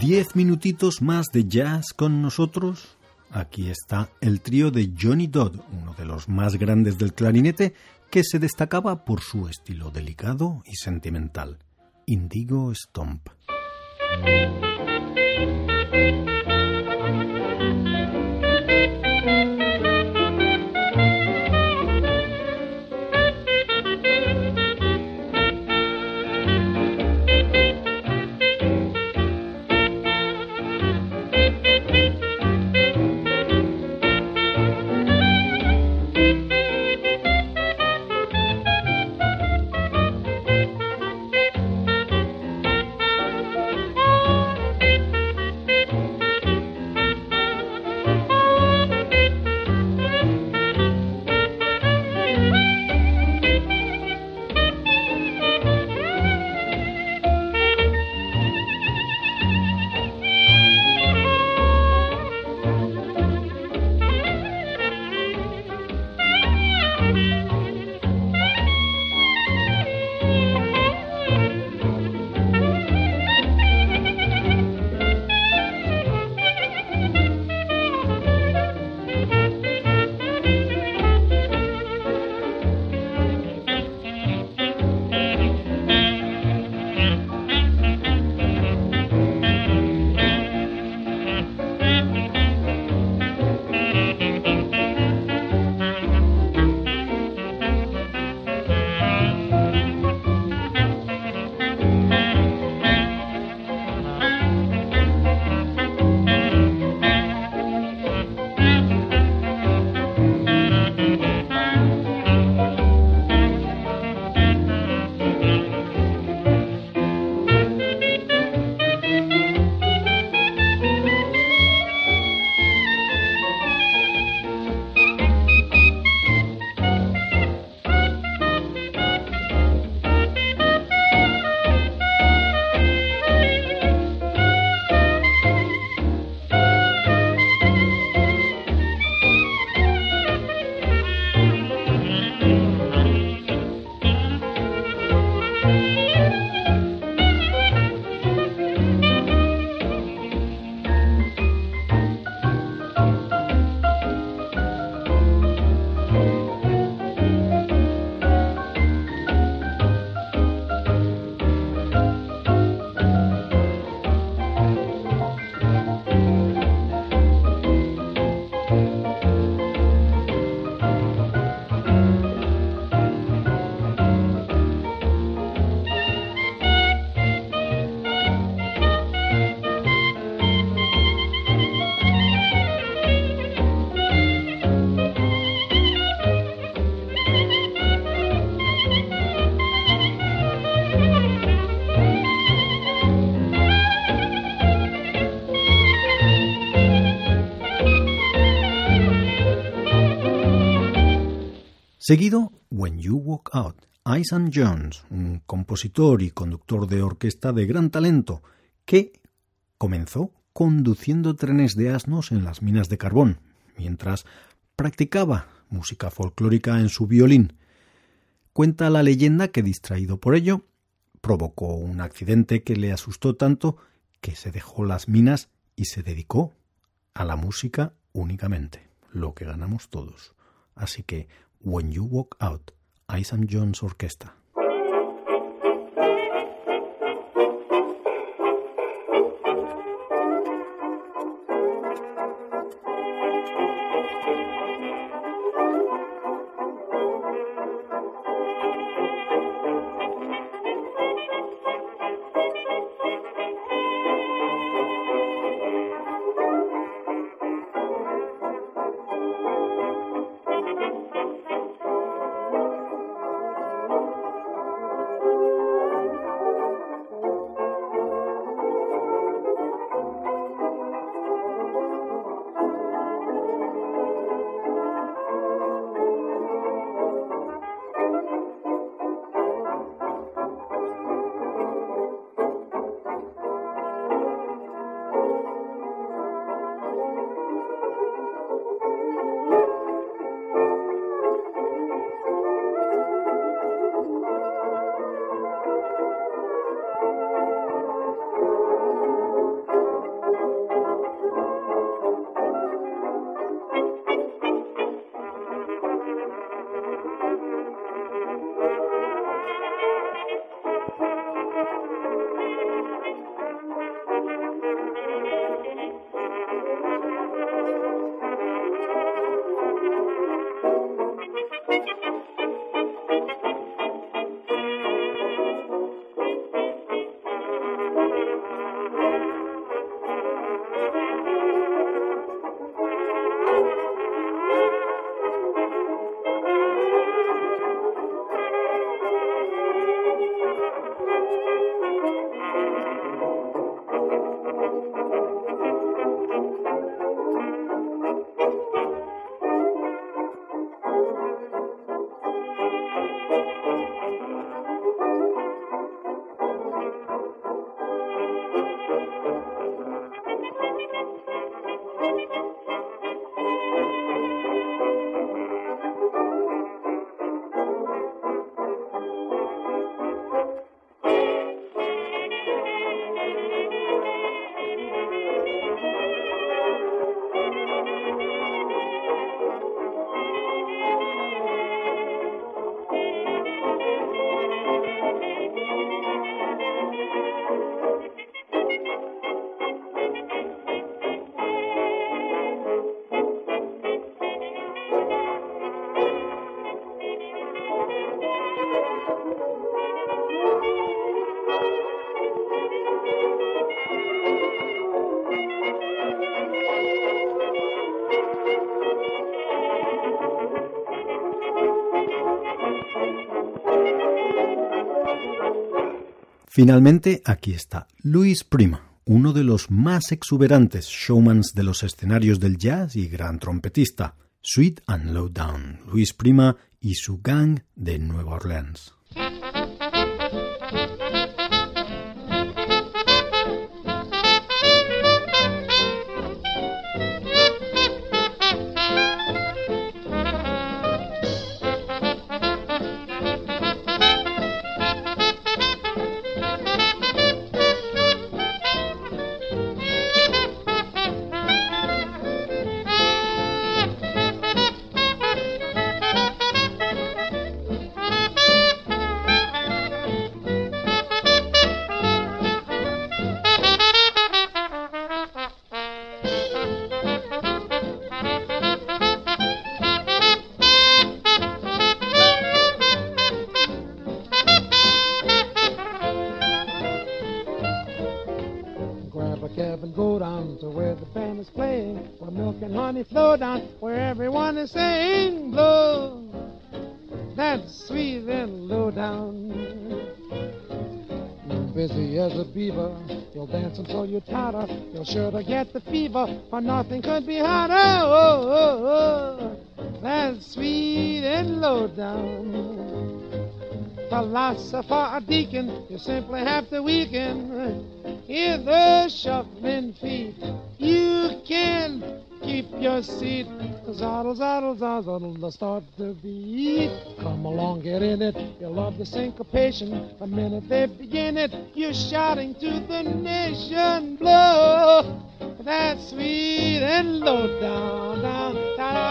Diez minutitos más de jazz con nosotros. Aquí está el trío de Johnny Dodd, uno de los más grandes del clarinete, que se destacaba por su estilo delicado y sentimental. Indigo Stomp. Seguido, When You Walk Out, Isaac Jones, un compositor y conductor de orquesta de gran talento, que comenzó conduciendo trenes de asnos en las minas de carbón, mientras practicaba música folclórica en su violín. Cuenta la leyenda que, distraído por ello, provocó un accidente que le asustó tanto que se dejó las minas y se dedicó a la música únicamente, lo que ganamos todos. Así que When You Walk Out, Isaac Jones Orquesta. Finalmente, aquí está Luis Prima, uno de los más exuberantes showmans de los escenarios del jazz y gran trompetista, Sweet and Low Down, Luis Prima y su gang de Nueva Orleans. playing, where milk and honey flow down, where everyone is saying blow. That's sweet and low down. You're busy as a beaver, you'll dance until you totter. You'll sure to get the fever, for nothing could be hotter. Oh, oh, oh. oh. That's sweet and low down philosopher or deacon, you simply have to weaken. Hear the shuffling feet. You keep your seat. Zoddle, zoddle, zoddle, the start to beat. Come along, get in it. You'll love the syncopation. The minute they begin it, you're shouting to the nation. Blow that sweet and low down, down, da.